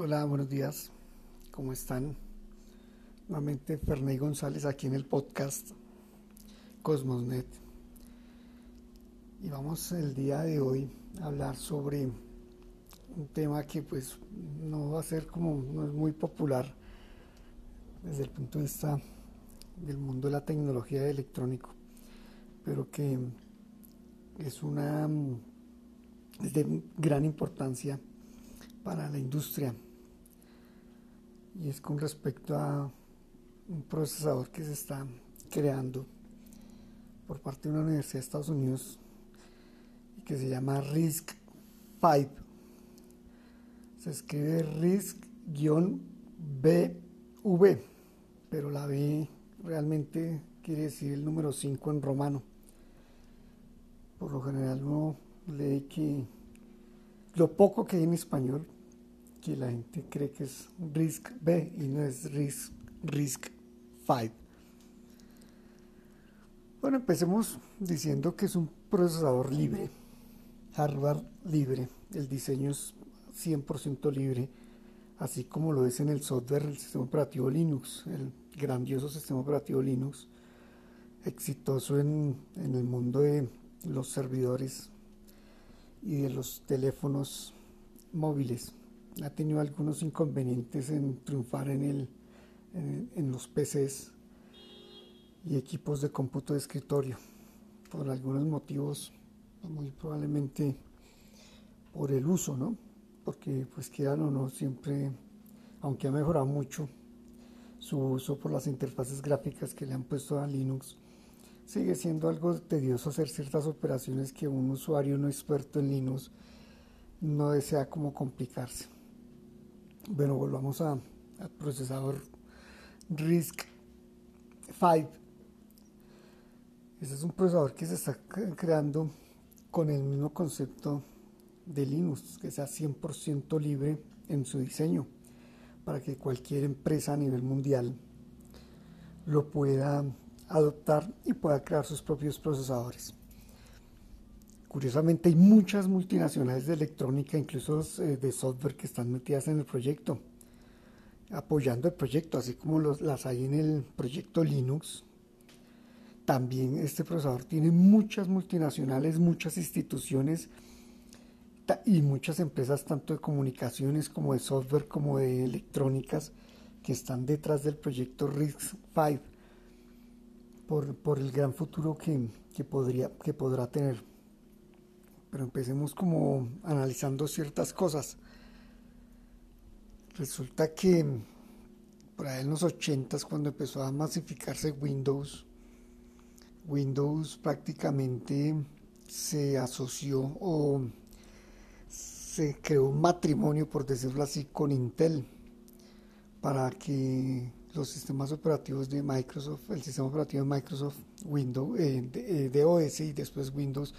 Hola, buenos días. ¿Cómo están? Nuevamente Ferney González aquí en el podcast Cosmosnet. Y vamos el día de hoy a hablar sobre un tema que pues no va a ser como, no es muy popular desde el punto de vista del mundo de la tecnología electrónico, pero que es una es de gran importancia para la industria y es con respecto a un procesador que se está creando por parte de una universidad de Estados Unidos y que se llama RISC 5. Se escribe RISC-BV, pero la B realmente quiere decir el número 5 en romano. Por lo general uno lee que lo poco que hay en español que la gente cree que es RISC B y no es RISC, RISC 5. Bueno, empecemos diciendo que es un procesador libre, hardware libre, el diseño es 100% libre, así como lo es en el software del sistema operativo Linux, el grandioso sistema operativo Linux, exitoso en, en el mundo de los servidores y de los teléfonos móviles ha tenido algunos inconvenientes en triunfar en, el, en, los PCs y equipos de cómputo de escritorio, por algunos motivos, muy probablemente por el uso, ¿no? Porque pues quieran o no, siempre, aunque ha mejorado mucho su uso por las interfaces gráficas que le han puesto a Linux, sigue siendo algo tedioso hacer ciertas operaciones que un usuario no experto en Linux no desea como complicarse. Bueno, volvamos al procesador RISC 5. Este es un procesador que se está creando con el mismo concepto de Linux, que sea 100% libre en su diseño, para que cualquier empresa a nivel mundial lo pueda adoptar y pueda crear sus propios procesadores. Curiosamente hay muchas multinacionales de electrónica, incluso eh, de software, que están metidas en el proyecto, apoyando el proyecto, así como las hay en el proyecto Linux. También este procesador tiene muchas multinacionales, muchas instituciones y muchas empresas, tanto de comunicaciones como de software, como de electrónicas, que están detrás del proyecto RISC-V por, el gran futuro que, podría, que podrá tener pero empecemos como analizando ciertas cosas. Resulta que por ahí en los 80 cuando empezó a masificarse Windows, Windows prácticamente se asoció o se creó un matrimonio, por decirlo así, con Intel para que los sistemas operativos de Microsoft, el sistema operativo de Microsoft, Windows, eh, de, de OS y después Windows,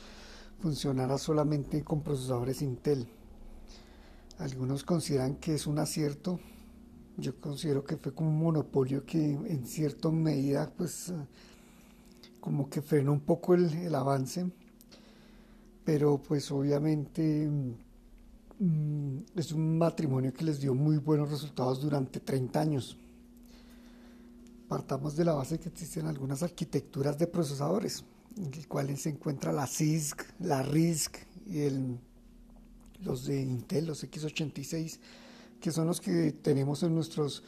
funcionara solamente con procesadores Intel. Algunos consideran que es un acierto. Yo considero que fue como un monopolio que en cierta medida pues como que frenó un poco el, avance. Pero pues obviamente mm, es un matrimonio que les dio muy buenos resultados durante 30 años. Partamos de la base que existen algunas arquitecturas de procesadores en el cual se encuentra la CISC, la RISC y los de Intel, los X86, que son los que tenemos en nuestros,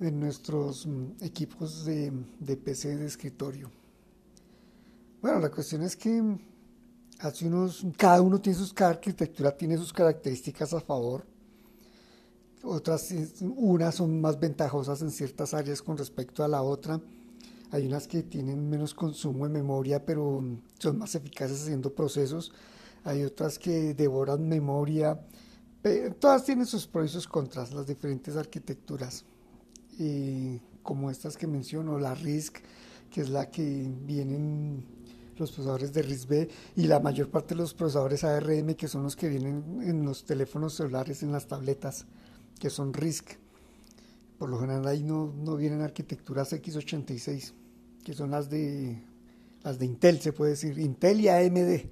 mm, equipos de, PC de escritorio. Bueno, la cuestión es que hace unos, cada uno tiene sus, arquitectura tiene sus características a favor. Otras, unas son más ventajosas en ciertas áreas con respecto a la otra hay unas que tienen menos consumo de memoria, pero son más eficaces haciendo procesos. Hay otras que devoran memoria. Todas tienen sus pros y sus contras, las diferentes arquitecturas. como estas que menciono, la RISC, que es la que vienen los procesadores de RISC-B y la mayor parte de los procesadores ARM, que son los que vienen en los teléfonos celulares, en las tabletas, que son RISC. Por lo general ahí no, no vienen arquitecturas x86 que son las de las de Intel, se puede decir, Intel y AMD,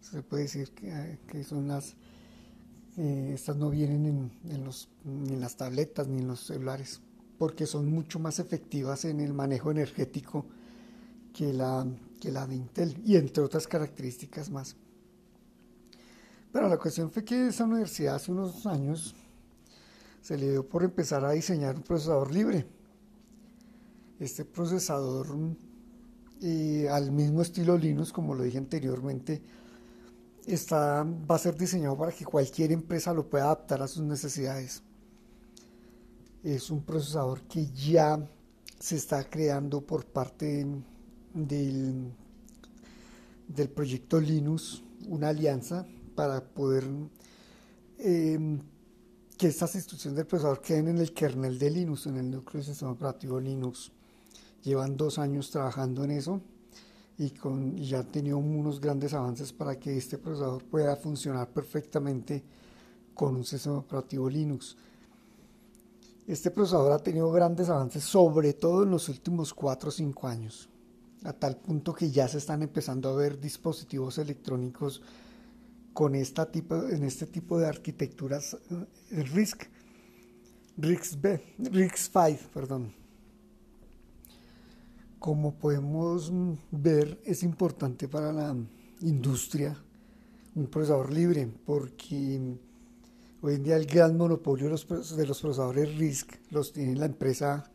se puede decir que, son las Eh, estas no vienen en, los, ni en las tabletas ni en los celulares, porque son mucho más efectivas en el manejo energético que la, que la de Intel y entre otras características más. Pero la cuestión fue que esa universidad hace unos años se le dio por empezar a diseñar un procesador libre. Este procesador, eh, al mismo estilo Linux, como lo dije anteriormente, está, va a ser diseñado para que cualquier empresa lo pueda adaptar a sus necesidades. Es un procesador que ya se está creando por parte del, del proyecto Linux, una alianza para poder em, que estas instrucciones del procesador queden en el kernel de Linux, en el núcleo de sistema operativo Linux. Llevan dos años trabajando en eso y, con, ya han tenido unos grandes avances para que este procesador pueda funcionar perfectamente con un sistema operativo Linux. Este procesador ha tenido grandes avances, sobre todo en los últimos 4 o 5 años, a tal punto que ya se están empezando a ver dispositivos electrónicos con esta tipo, en este tipo de arquitecturas eh, RISC, RISC-V, RISC-V, perdón. Como podemos ver, es importante para la industria un procesador libre, porque hoy en día el gran monopolio de los procesadores RISC los tiene la empresa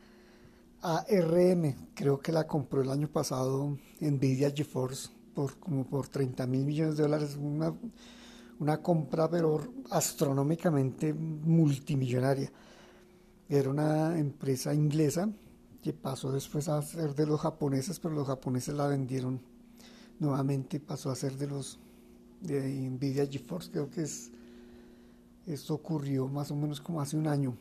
ARM, creo que la compró el año pasado Nvidia GeForce por como por 30 mil millones de dólares, una, una compra pero astronómicamente multimillonaria. Era una empresa inglesa que pasó después a ser de los japoneses, pero los japoneses la vendieron nuevamente, pasó a ser de los de Nvidia GeForce, creo que es esto ocurrió más o menos como hace un año.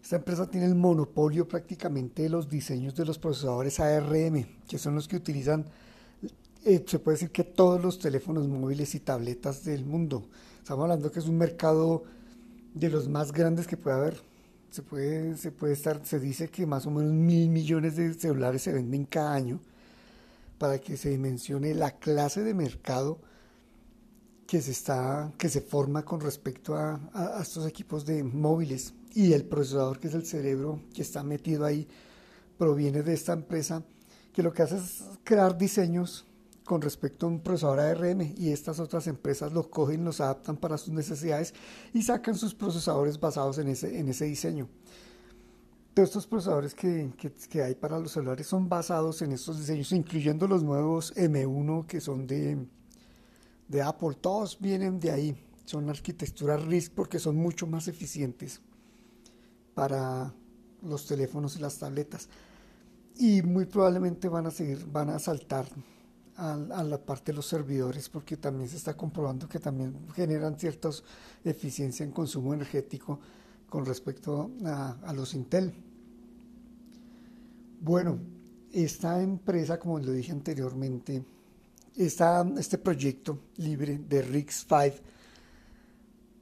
Esta empresa tiene el monopolio prácticamente de los diseños de los procesadores ARM, que son los que utilizan eh, se puede decir que todos los teléfonos móviles y tabletas del mundo. Estamos hablando que es un mercado de los más grandes que puede haber. Se puede, se puede estar, se dice que más o menos mil millones de celulares se venden cada año para que se dimensione la clase de mercado que se está, que se forma con respecto a, a estos equipos de móviles y el procesador que es el cerebro que está metido ahí proviene de esta empresa que lo que hace es crear diseños con respecto a un procesador ARM y estas otras empresas lo cogen, los adaptan para sus necesidades y sacan sus procesadores basados en ese, en ese diseño. Todos estos procesadores que, que, hay para los celulares son basados en estos diseños, incluyendo los nuevos M1 que son de, de Apple. Todos vienen de ahí. Son arquitecturas RISC porque son mucho más eficientes para los teléfonos y las tabletas. Y muy probablemente van a seguir, van a saltar a, la parte de los servidores porque también se está comprobando que también generan cierta eficiencia en consumo energético con respecto a, los Intel. Bueno, esta empresa, como lo dije anteriormente, está este proyecto libre de RIX5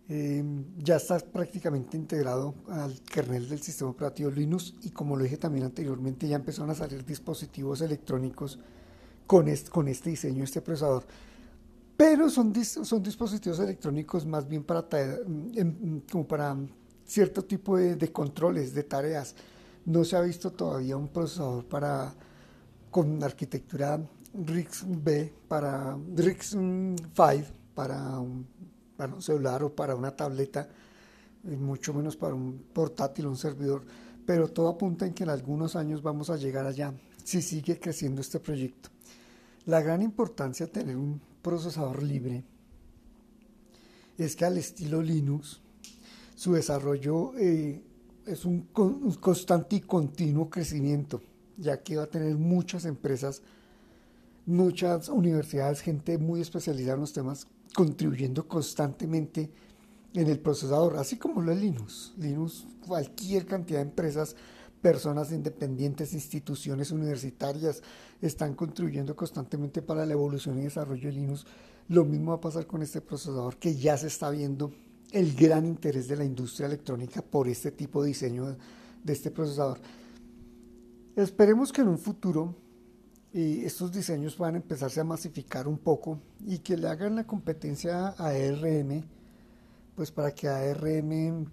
em, ya está prácticamente integrado al kernel del sistema operativo Linux y como lo dije también anteriormente ya empezaron a salir dispositivos electrónicos con este, diseño, este procesador. Pero son, dispositivos electrónicos más bien para, como para cierto tipo de, controles, de tareas. No se ha visto todavía un procesador para con arquitectura RISC-V para RISC-V para un, para un celular o para una tableta, mucho menos para un portátil o un servidor. Pero todo apunta en que en algunos años vamos a llegar allá si sigue creciendo este proyecto. La gran importancia de tener un procesador libre es que al estilo Linux, su desarrollo eh, es un, constante y continuo crecimiento, ya que va a tener muchas empresas, muchas universidades, gente muy especializada en los temas, contribuyendo constantemente en el procesador, así como lo es Linux. Linux, cualquier cantidad de empresas personas independientes, instituciones universitarias están contribuyendo constantemente para la evolución y desarrollo de Linux. Lo mismo va a pasar con este procesador que ya se está viendo el gran interés de la industria electrónica por este tipo de diseño de este procesador. Esperemos que en un futuro eh, estos diseños puedan empezarse a masificar un poco y que le hagan la competencia a ARM pues para que ARM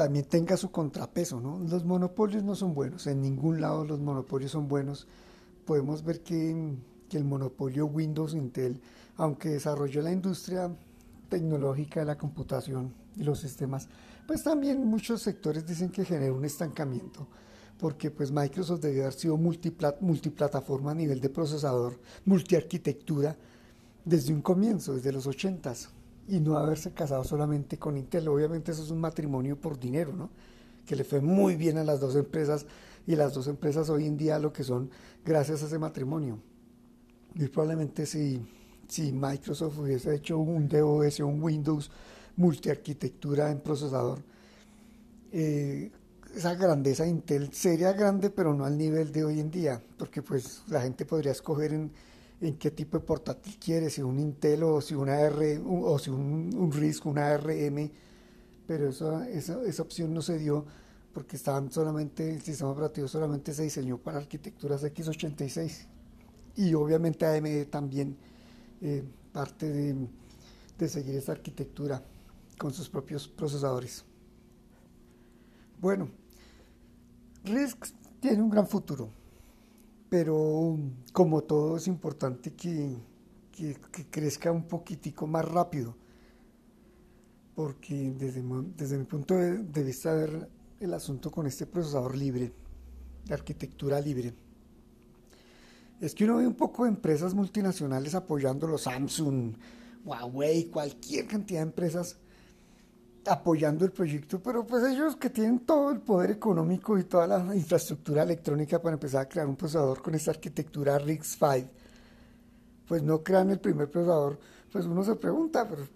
también tenga su contrapeso, ¿no? Los monopolios no son buenos, en ningún lado los monopolios son buenos. Podemos ver que, el monopolio Windows Intel, aunque desarrolló la industria tecnológica de la computación y los sistemas, pues también muchos sectores dicen que genera un estancamiento, porque pues Microsoft debió haber sido multiplataforma a nivel de procesador, multiarquitectura, desde un comienzo, desde los 80s y no haberse casado solamente con Intel. Obviamente eso es un matrimonio por dinero, ¿no? Que le fue muy bien a las dos empresas y las dos empresas hoy en día lo que son gracias a ese matrimonio. Y probablemente si, si Microsoft hubiese hecho un DOS un Windows multiarquitectura en procesador, eh, esa grandeza de Intel sería grande, pero no al nivel de hoy en día, porque pues la gente podría escoger en en qué tipo de portátil quiere, si un Intel o si una R o si un, un RISC, una ARM, pero esa, esa opción no se dio porque estaban solamente, el sistema operativo solamente se diseñó para arquitecturas x86 y obviamente AMD también eh, parte de, seguir esa arquitectura con sus propios procesadores. Bueno, RISC tiene un gran futuro pero como todo es importante que, crezca un poquitico más rápido, porque desde, mi punto de, vista ver el asunto con este procesador libre, de arquitectura libre, es que uno ve un poco de empresas multinacionales apoyando Samsung, Huawei, cualquier cantidad de empresas apoyando el proyecto, pero pues ellos que tienen todo el poder económico y toda la infraestructura electrónica para empezar a crear un procesador con esta arquitectura RISC-V, pues no crean el primer procesador, pues uno se pregunta, pero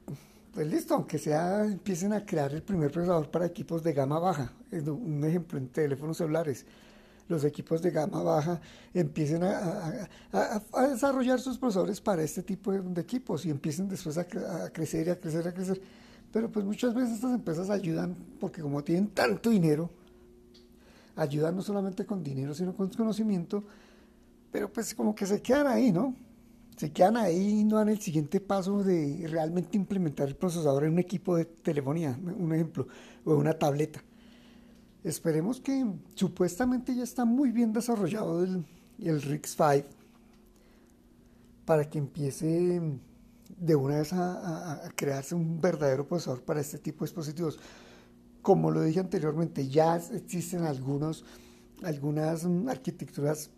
pues listo, aunque sea, empiecen a crear el primer procesador para equipos de gama baja, un ejemplo en teléfonos celulares, los equipos de gama baja empiecen a, desarrollar sus procesadores para este tipo de, equipos y empiecen después a, crecer y a crecer, a crecer pero pues muchas veces estas empresas ayudan porque como tienen tanto dinero, ayudan no solamente con dinero, sino con conocimiento, pero pues como que se quedan ahí, ¿no? Se quedan ahí y no dan el siguiente paso de realmente implementar el procesador en un equipo de telefonía, un ejemplo, o una tableta. Esperemos que supuestamente ya está muy bien desarrollado el, el RIX5 para que empiece de una vez a, crearse un verdadero procesador para este tipo de dispositivos. Como lo dije anteriormente, ya existen algunos, algunas arquitecturas,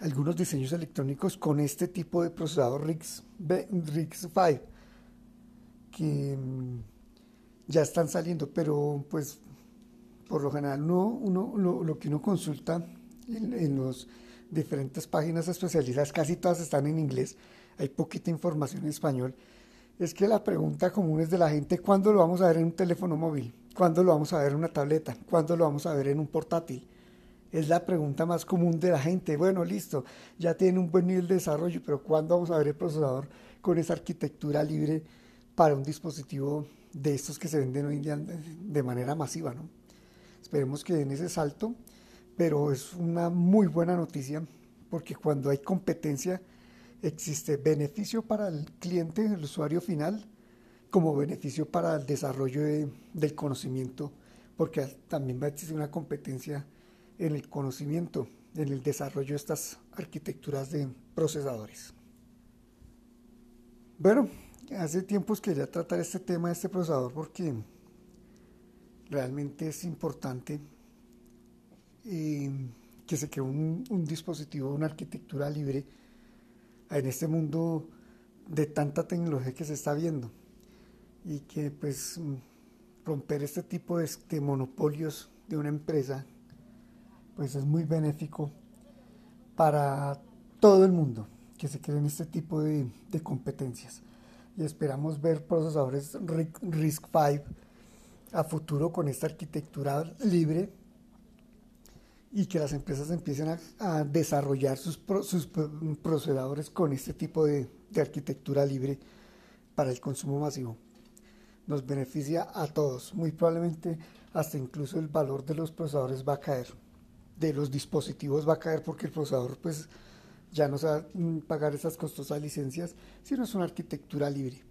algunos diseños electrónicos con este tipo de procesador RIX, RIX 5 que mm, ya están saliendo, pero pues por lo general uno, lo, que uno consulta en, en las diferentes páginas especializadas, casi todas están en inglés, hay poquita información en español, es que la pregunta común es de la gente, ¿cuándo lo vamos a ver en un teléfono móvil? ¿Cuándo lo vamos a ver en una tableta? ¿Cuándo lo vamos a ver en un portátil? Es la pregunta más común de la gente. Bueno, listo, ya tiene un buen nivel de desarrollo, pero ¿cuándo vamos a ver el procesador con esa arquitectura libre para un dispositivo de estos que se venden hoy en día de manera masiva? ¿no? Esperemos que den ese salto, pero es una muy buena noticia porque cuando hay competencia, existe beneficio para el cliente, el usuario final, como beneficio para el desarrollo del conocimiento, porque también va a existir una competencia en el conocimiento, en el desarrollo de estas arquitecturas de procesadores. Bueno, hace tiempos quería tratar este tema de este procesador porque realmente es importante eh, que se cree un, un dispositivo, una arquitectura libre en este mundo de tanta tecnología que se está viendo y que pues romper este tipo de, monopolios de una empresa pues es muy benéfico para todo el mundo que se creen este tipo de, de competencias. Y esperamos ver procesadores RISC-V a futuro con esta arquitectura libre y que las empresas empiecen a, desarrollar sus, sus, procesadores con este tipo de, arquitectura libre para el consumo masivo. Nos beneficia a todos. Muy probablemente hasta incluso el valor de los procesadores va a caer. De los dispositivos va a caer porque el procesador pues ya no se va a pagar esas costosas licencias, sino es una arquitectura libre.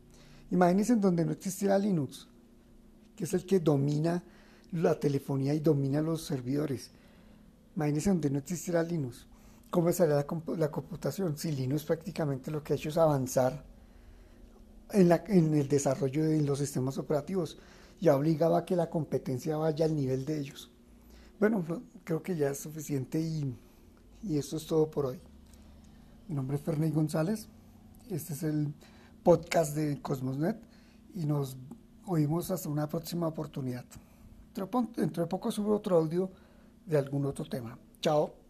Imagínense en donde no existiera Linux, que es el que domina la telefonía y domina los servidores. Imagínense donde no existiera Linux. ¿Cómo sería la, la computación? Si Linux prácticamente lo que ha hecho es avanzar en, la, en el desarrollo de los sistemas operativos. Ya obligaba a que la competencia vaya al nivel de ellos. Bueno, creo que ya es suficiente y, y esto es todo por hoy. Mi nombre es Ferney González. Este es el podcast de Cosmosnet y nos oímos hasta una próxima oportunidad. Dentro de poco subo otro audio de algún otro tema. Chao.